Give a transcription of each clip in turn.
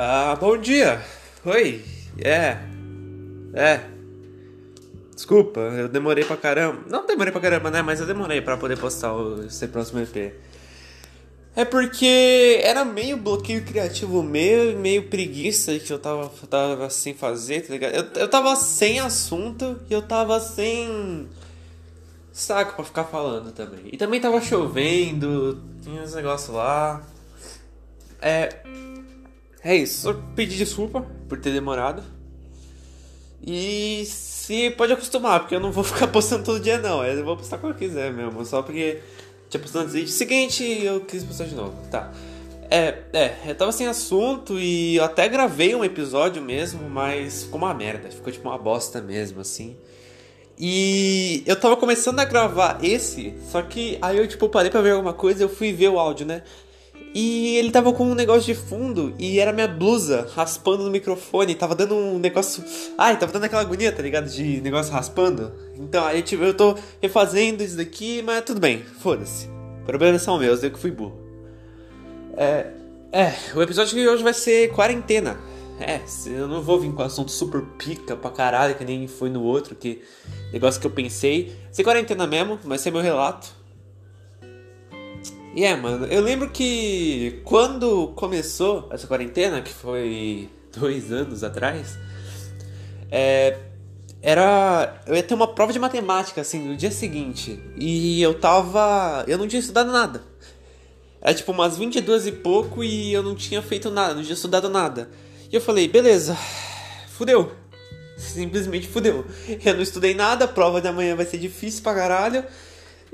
Ah, bom dia. Oi. É. É. Desculpa, eu demorei pra caramba. Não demorei pra caramba, né? Mas eu demorei pra poder postar o esse próximo EP. É porque era meio bloqueio criativo meu, meio preguiça que eu tava, tava sem fazer, tá ligado? Eu, eu tava sem assunto e eu tava sem saco pra ficar falando também. E também tava chovendo, tinha uns negócios lá. É. É isso, só pedir desculpa por ter demorado. E se pode acostumar, porque eu não vou ficar postando todo dia não. Eu vou postar quando eu quiser mesmo. Só porque tinha postado no vídeo seguinte eu quis postar de novo. Tá. É, é, eu tava sem assunto e eu até gravei um episódio mesmo, mas ficou uma merda, ficou tipo uma bosta mesmo, assim. E eu tava começando a gravar esse, só que aí eu tipo parei pra ver alguma coisa eu fui ver o áudio, né? E ele tava com um negócio de fundo e era minha blusa raspando no microfone. Tava dando um negócio. Ai, tava dando aquela agonia, tá ligado? De negócio raspando. Então aí tipo, eu tô refazendo isso daqui, mas tudo bem, foda-se. Problemas são meus, eu que fui burro. É. É, o episódio de hoje vai ser quarentena. É, eu não vou vir com assunto super pica pra caralho, que nem foi no outro, que negócio que eu pensei. Ser quarentena mesmo, vai ser meu relato. E é, mano, eu lembro que quando começou essa quarentena, que foi dois anos atrás, é, era. Eu ia ter uma prova de matemática, assim, no dia seguinte. E eu tava. Eu não tinha estudado nada. Era tipo umas 22 e pouco e eu não tinha feito nada, não tinha estudado nada. E eu falei, beleza, fudeu. Simplesmente fudeu. Eu não estudei nada, a prova de amanhã vai ser difícil pra caralho.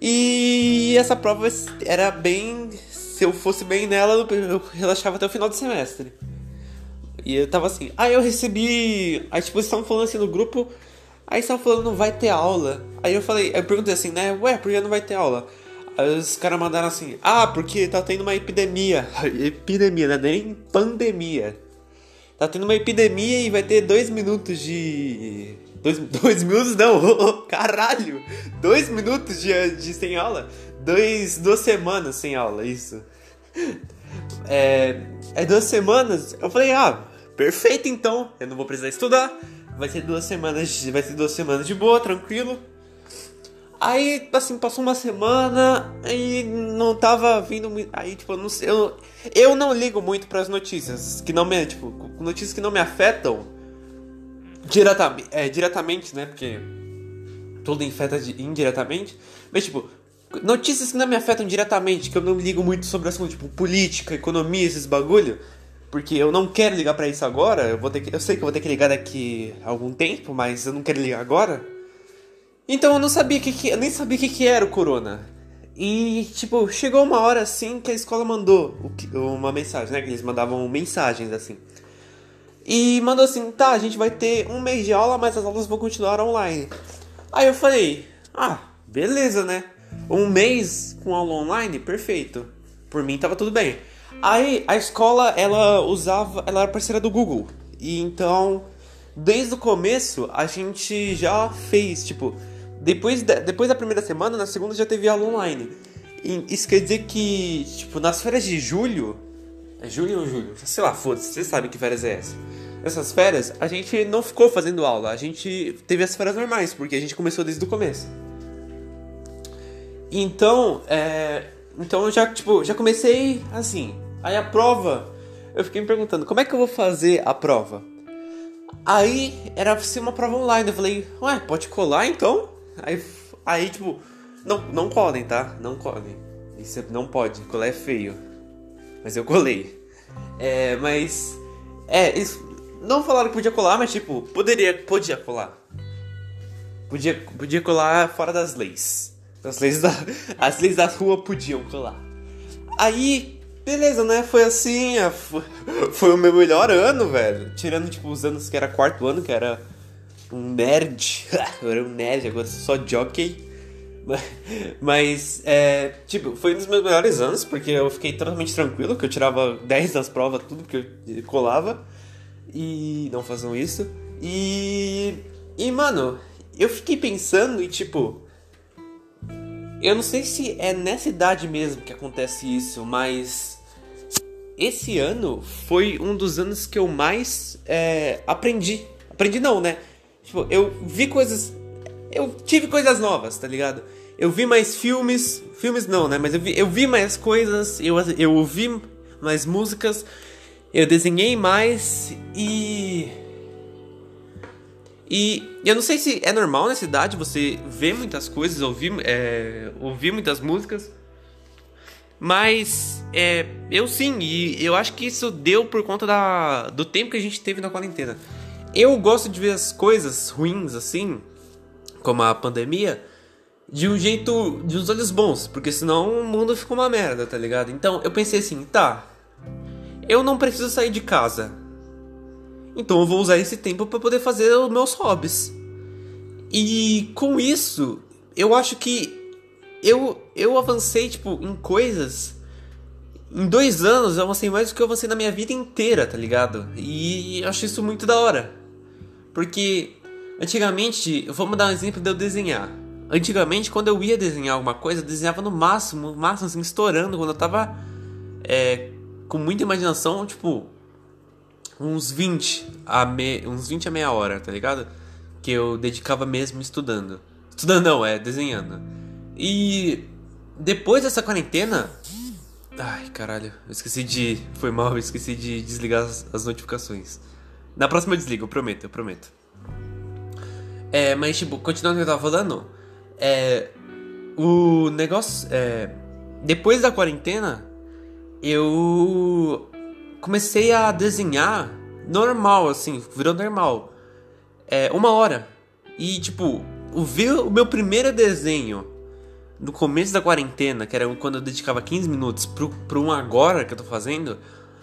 E essa prova era bem. Se eu fosse bem nela, eu relaxava até o final do semestre. E eu tava assim. Aí eu recebi. Aí tipo, estavam falando assim no grupo. Aí estavam falando, não vai ter aula. Aí eu falei, eu perguntei assim, né? Ué, por que não vai ter aula? Aí os caras mandaram assim, ah, porque tá tendo uma epidemia. epidemia, né? Nem pandemia. Tá tendo uma epidemia e vai ter dois minutos de Dois, dois minutos não, caralho! Dois minutos de, de sem aula? Dois, duas semanas sem aula, isso. É, é duas semanas. Eu falei, ah, perfeito então. Eu não vou precisar estudar. Vai ser duas semanas, vai ser duas semanas de boa, tranquilo. Aí, assim, passou uma semana e não tava vindo muito. Aí, tipo, eu não sei. Eu, eu não ligo muito para as notícias que não me. Tipo, notícias que não me afetam diretamente, é, diretamente, né? Porque tudo infeta indiretamente. Mas, tipo, notícias que não me afetam diretamente, que eu não me ligo muito sobre assunto, tipo, política, economia, esses bagulho. Porque eu não quero ligar para isso agora. Eu, vou ter que, eu sei que eu vou ter que ligar daqui a algum tempo, mas eu não quero ligar agora. Então eu não sabia que, que eu nem sabia o que, que era o corona. E, tipo, chegou uma hora assim que a escola mandou uma mensagem, né? Que eles mandavam mensagens assim. E mandou assim: tá, a gente vai ter um mês de aula, mas as aulas vão continuar online. Aí eu falei: ah, beleza, né? Um mês com aula online, perfeito. Por mim tava tudo bem. Aí a escola ela usava, ela era parceira do Google. E então, desde o começo, a gente já fez, tipo, depois da, depois da primeira semana, na segunda já teve aula online. E isso quer dizer que, tipo, nas férias de julho, é julho ou julho? Sei lá, foda-se, você sabe que férias é essa. Essas férias, a gente não ficou fazendo aula, a gente teve as férias normais, porque a gente começou desde o começo. Então, é, então eu já, tipo, já comecei assim. Aí a prova, eu fiquei me perguntando, como é que eu vou fazer a prova? Aí era ser uma prova online, eu falei, ué, pode colar então? Aí, aí tipo, não, não colhem, tá? Não colhem. Isso não pode, colar é feio. Mas eu colei. É, mas. É, isso. Não falaram que podia colar, mas tipo, poderia. Podia colar. Podia, podia colar fora das leis. As leis da, as leis da rua podiam colar. Aí, beleza, né? Foi assim. É, foi, o meu melhor ano, velho. Tirando, tipo, os anos que era quarto ano, que era um nerd. eu era um nerd, agora sou só jockey. Mas, é, tipo, foi um dos meus melhores anos, porque eu fiquei totalmente tranquilo, que eu tirava 10 das provas, tudo que eu colava. E não façam isso. E. E, mano, eu fiquei pensando e, tipo. Eu não sei se é nessa idade mesmo que acontece isso, mas. esse ano foi um dos anos que eu mais é, aprendi. Aprendi não, né? Tipo, eu vi coisas. Eu tive coisas novas, tá ligado? Eu vi mais filmes. Filmes não, né? Mas eu vi, eu vi mais coisas. Eu, eu ouvi mais músicas. Eu desenhei mais. E. E eu não sei se é normal nessa idade você ver muitas coisas, ouvir, é, ouvir muitas músicas. Mas é, eu sim, e eu acho que isso deu por conta da, do tempo que a gente teve na quarentena. Eu gosto de ver as coisas ruins assim, como a pandemia, de um jeito, de uns olhos bons, porque senão o mundo fica uma merda, tá ligado? Então eu pensei assim, tá, eu não preciso sair de casa, então eu vou usar esse tempo para poder fazer os meus hobbies. E com isso, eu acho que eu, eu avancei, tipo, em coisas. Em dois anos eu avancei mais do que eu avancei na minha vida inteira, tá ligado? E acho isso muito da hora. Porque antigamente, vamos dar um exemplo de eu desenhar. Antigamente, quando eu ia desenhar alguma coisa, eu desenhava no máximo, no máximo assim, estourando, quando eu tava é, com muita imaginação, tipo, uns 20 a me... uns 20 a meia hora, tá ligado? Que eu dedicava mesmo estudando. Estudando não, é desenhando. E depois dessa quarentena, ai, caralho, eu esqueci de, foi mal, eu esqueci de desligar as, as notificações. Na próxima eu desligo, eu prometo, eu prometo. É, mas tipo, continuando o que eu tava falando, é o negócio é depois da quarentena, eu comecei a desenhar normal, assim, virou normal. É, uma hora. E, tipo, ver o meu primeiro desenho no começo da quarentena, que era quando eu dedicava 15 minutos pro, pro um agora que eu tô fazendo.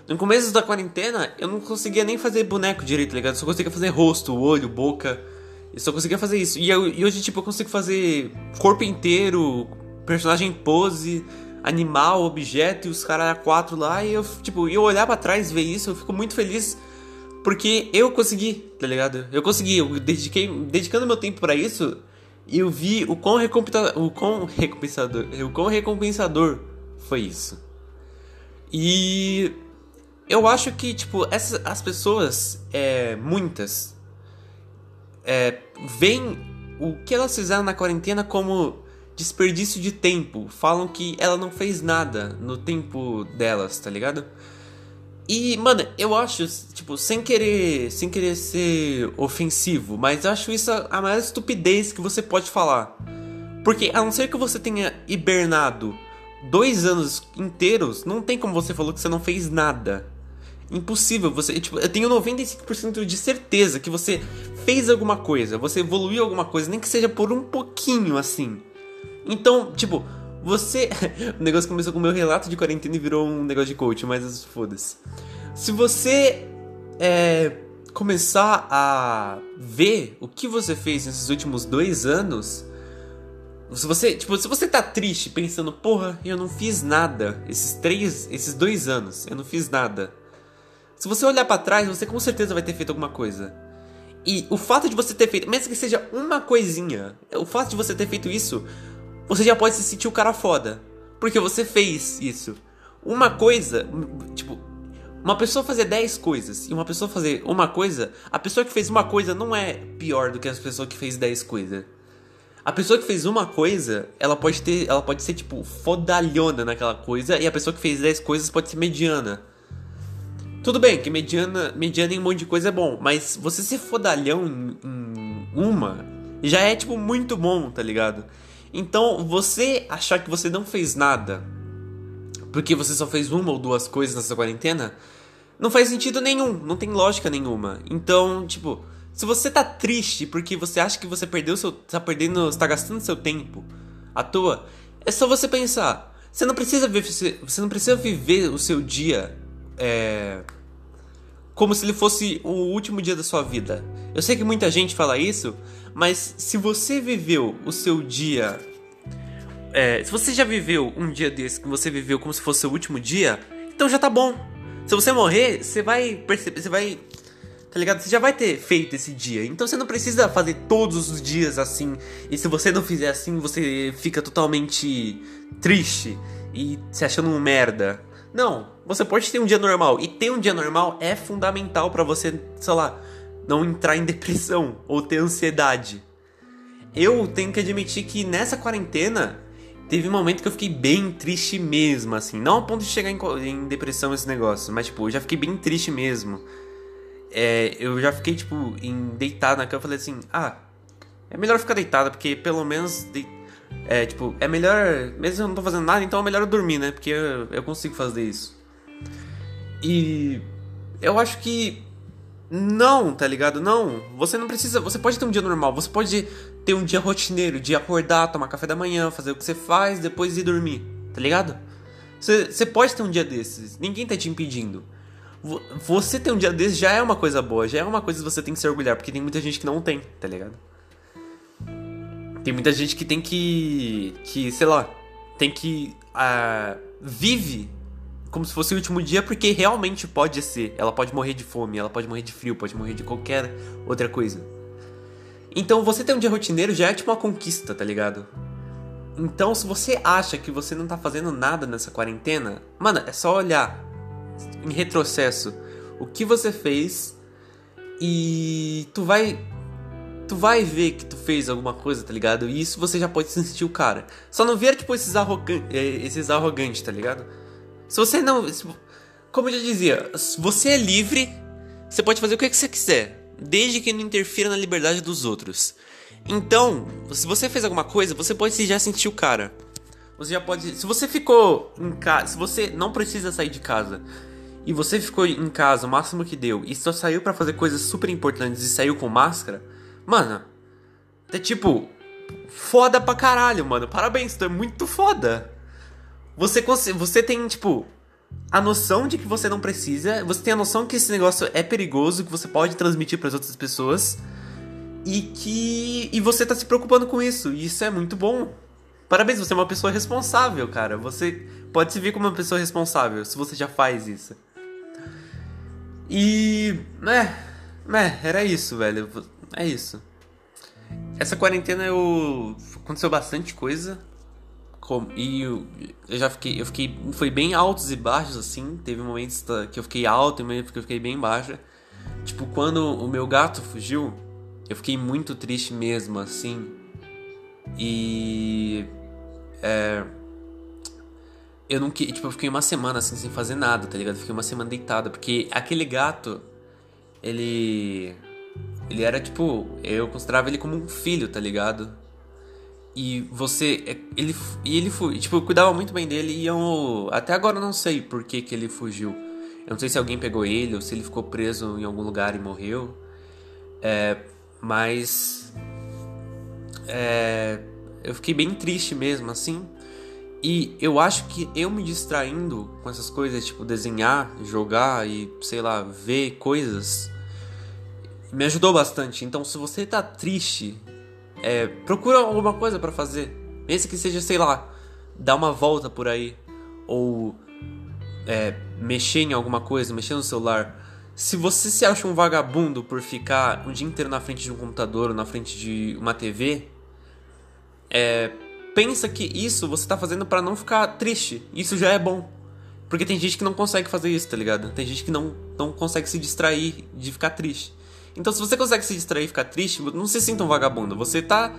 No começo da quarentena, eu não conseguia nem fazer boneco direito, tá ligado? Eu só conseguia fazer rosto, olho, boca. Eu só conseguia fazer isso. E, eu, e hoje, tipo, eu consigo fazer corpo inteiro, personagem pose animal, objeto e os caras quatro lá e eu, tipo, eu olhar para trás ver isso, eu fico muito feliz porque eu consegui, tá ligado? Eu consegui, eu dediquei, dedicando meu tempo para isso, e eu vi o quão, o quão recompensador, o quão recompensador foi isso. E eu acho que, tipo, essas, as pessoas, é, muitas, é, veem o que elas fizeram na quarentena como desperdício de tempo. Falam que ela não fez nada no tempo delas, tá ligado? E, mano, eu acho, tipo, sem querer, sem querer ser ofensivo, mas eu acho isso a maior estupidez que você pode falar. Porque a não ser que você tenha hibernado dois anos inteiros, não tem como você falou que você não fez nada. Impossível, você, tipo, eu tenho 95% de certeza que você fez alguma coisa, você evoluiu alguma coisa, nem que seja por um pouquinho assim. Então, tipo, você. o negócio começou com o meu relato de quarentena e virou um negócio de coach, mas foda-se. Se você é, começar a ver o que você fez nesses últimos dois anos. Se você, tipo, se você tá triste pensando, porra, eu não fiz nada esses três, esses dois anos, eu não fiz nada. Se você olhar para trás, você com certeza vai ter feito alguma coisa. E o fato de você ter feito, mesmo que seja uma coisinha, o fato de você ter feito isso você já pode se sentir o cara foda. Porque você fez isso. Uma coisa, tipo, uma pessoa fazer 10 coisas e uma pessoa fazer uma coisa, a pessoa que fez uma coisa não é pior do que a pessoa que fez 10 coisas. A pessoa que fez uma coisa, ela pode ter, ela pode ser tipo fodalhona naquela coisa e a pessoa que fez 10 coisas pode ser mediana. Tudo bem que mediana, mediana em um monte de coisa é bom, mas você ser fodalhão em, em uma já é tipo muito bom, tá ligado? Então, você achar que você não fez nada porque você só fez uma ou duas coisas nessa quarentena, não faz sentido nenhum, não tem lógica nenhuma. Então, tipo, se você tá triste porque você acha que você perdeu seu, tá perdendo, está gastando seu tempo à toa, é só você pensar. Você não precisa viver, você não precisa viver o seu dia é, como se ele fosse o último dia da sua vida. Eu sei que muita gente fala isso, mas se você viveu o seu dia. É, se você já viveu um dia desse que você viveu como se fosse o último dia, então já tá bom. Se você morrer, você vai perceber. Você vai. Tá ligado? Você já vai ter feito esse dia. Então você não precisa fazer todos os dias assim. E se você não fizer assim, você fica totalmente triste e se achando um merda. Não, você pode ter um dia normal. E ter um dia normal é fundamental para você, sei lá, não entrar em depressão ou ter ansiedade. Eu tenho que admitir que nessa quarentena teve um momento que eu fiquei bem triste mesmo, assim. Não a ponto de chegar em, em depressão esse negócio, mas tipo, eu já fiquei bem triste mesmo. É, eu já fiquei, tipo, em deitado na cama e falei assim, ah, é melhor ficar deitado, porque pelo menos. De, é, tipo, é melhor. Mesmo eu não tô fazendo nada, então é melhor eu dormir, né? Porque eu, eu consigo fazer isso. E. Eu acho que. Não, tá ligado? Não. Você não precisa. Você pode ter um dia normal. Você pode ter um dia rotineiro de acordar, tomar café da manhã, fazer o que você faz, depois ir dormir. Tá ligado? Você, você pode ter um dia desses. Ninguém tá te impedindo. Você ter um dia desses já é uma coisa boa. Já é uma coisa que você tem que se orgulhar. Porque tem muita gente que não tem, tá ligado? Tem muita gente que tem que. que, sei lá, tem que. Uh, vive como se fosse o último dia, porque realmente pode ser. Ela pode morrer de fome, ela pode morrer de frio, pode morrer de qualquer outra coisa. Então você ter um dia rotineiro já é tipo uma conquista, tá ligado? Então se você acha que você não tá fazendo nada nessa quarentena, mano, é só olhar em retrocesso o que você fez e tu vai tu vai ver que tu fez alguma coisa, tá ligado? E isso você já pode sentir o cara. Só não ver, tipo, esses, arrogan é, esses arrogantes, tá ligado? Se você não. Se, como eu já dizia, você é livre, você pode fazer o que você quiser, desde que não interfira na liberdade dos outros. Então, se você fez alguma coisa, você pode já sentir o cara. Você já pode. Se você ficou em casa. Se você não precisa sair de casa. E você ficou em casa o máximo que deu. E só saiu para fazer coisas super importantes e saiu com máscara. Mano, é tipo, foda pra caralho, mano. Parabéns, tu é muito foda. Você, você tem, tipo, a noção de que você não precisa, você tem a noção que esse negócio é perigoso, que você pode transmitir para as outras pessoas e que e você tá se preocupando com isso. E isso é muito bom. Parabéns, você é uma pessoa responsável, cara. Você pode se ver como uma pessoa responsável se você já faz isso. E, né, né, era isso, velho. É isso. Essa quarentena eu aconteceu bastante coisa. E eu, eu já fiquei, eu fiquei, foi bem altos e baixos assim. Teve momentos que eu fiquei alto e momentos que eu fiquei bem baixa. Tipo, quando o meu gato fugiu, eu fiquei muito triste mesmo, assim. E é, eu não que tipo, eu fiquei uma semana assim sem fazer nada, tá ligado? fiquei uma semana deitada, porque aquele gato ele ele era tipo, eu considerava ele como um filho, tá ligado? E você. É, ele, e ele foi. Tipo, eu cuidava muito bem dele e eu. Até agora eu não sei por que, que ele fugiu. Eu não sei se alguém pegou ele ou se ele ficou preso em algum lugar e morreu. É, mas. É, eu fiquei bem triste mesmo, assim. E eu acho que eu me distraindo com essas coisas, tipo desenhar, jogar e sei lá, ver coisas me ajudou bastante. Então, se você tá triste, é, procura alguma coisa para fazer. Mesmo que seja, sei lá, dar uma volta por aí. Ou é, mexer em alguma coisa, mexer no celular. Se você se acha um vagabundo por ficar um dia inteiro na frente de um computador ou na frente de uma TV, é, pensa que isso você tá fazendo para não ficar triste. Isso já é bom. Porque tem gente que não consegue fazer isso, tá ligado? Tem gente que não, não consegue se distrair de ficar triste. Então, se você consegue se distrair e ficar triste, não se sinta um vagabundo. Você tá.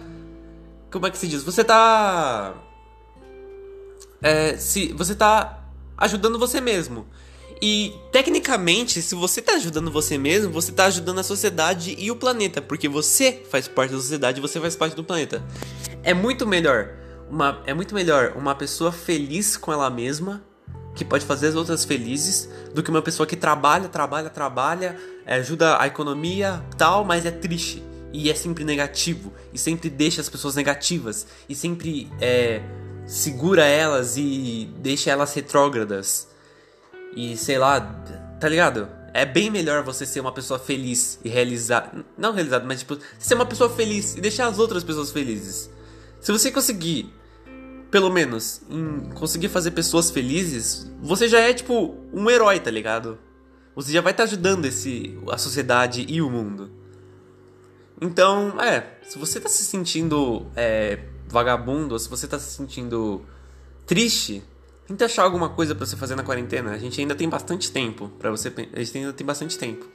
Como é que se diz? Você tá. É, se, você tá ajudando você mesmo. E, tecnicamente, se você tá ajudando você mesmo, você tá ajudando a sociedade e o planeta. Porque você faz parte da sociedade e você faz parte do planeta. É muito melhor. Uma, é muito melhor uma pessoa feliz com ela mesma que pode fazer as outras felizes do que uma pessoa que trabalha, trabalha, trabalha, ajuda a economia, tal, mas é triste e é sempre negativo e sempre deixa as pessoas negativas e sempre é, segura elas e deixa elas retrógradas e sei lá, tá ligado? É bem melhor você ser uma pessoa feliz e realizar, não realizado, mas tipo ser uma pessoa feliz e deixar as outras pessoas felizes. Se você conseguir pelo menos, conseguir fazer pessoas felizes, você já é tipo um herói, tá ligado? Você já vai estar tá ajudando esse, a sociedade e o mundo. Então, é, se você tá se sentindo é, vagabundo, ou se você tá se sentindo triste, Tenta achar alguma coisa para você fazer na quarentena. A gente ainda tem bastante tempo para você, a gente ainda tem bastante tempo.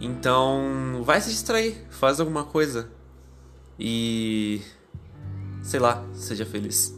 Então, vai se distrair, faz alguma coisa. E sei lá, seja feliz.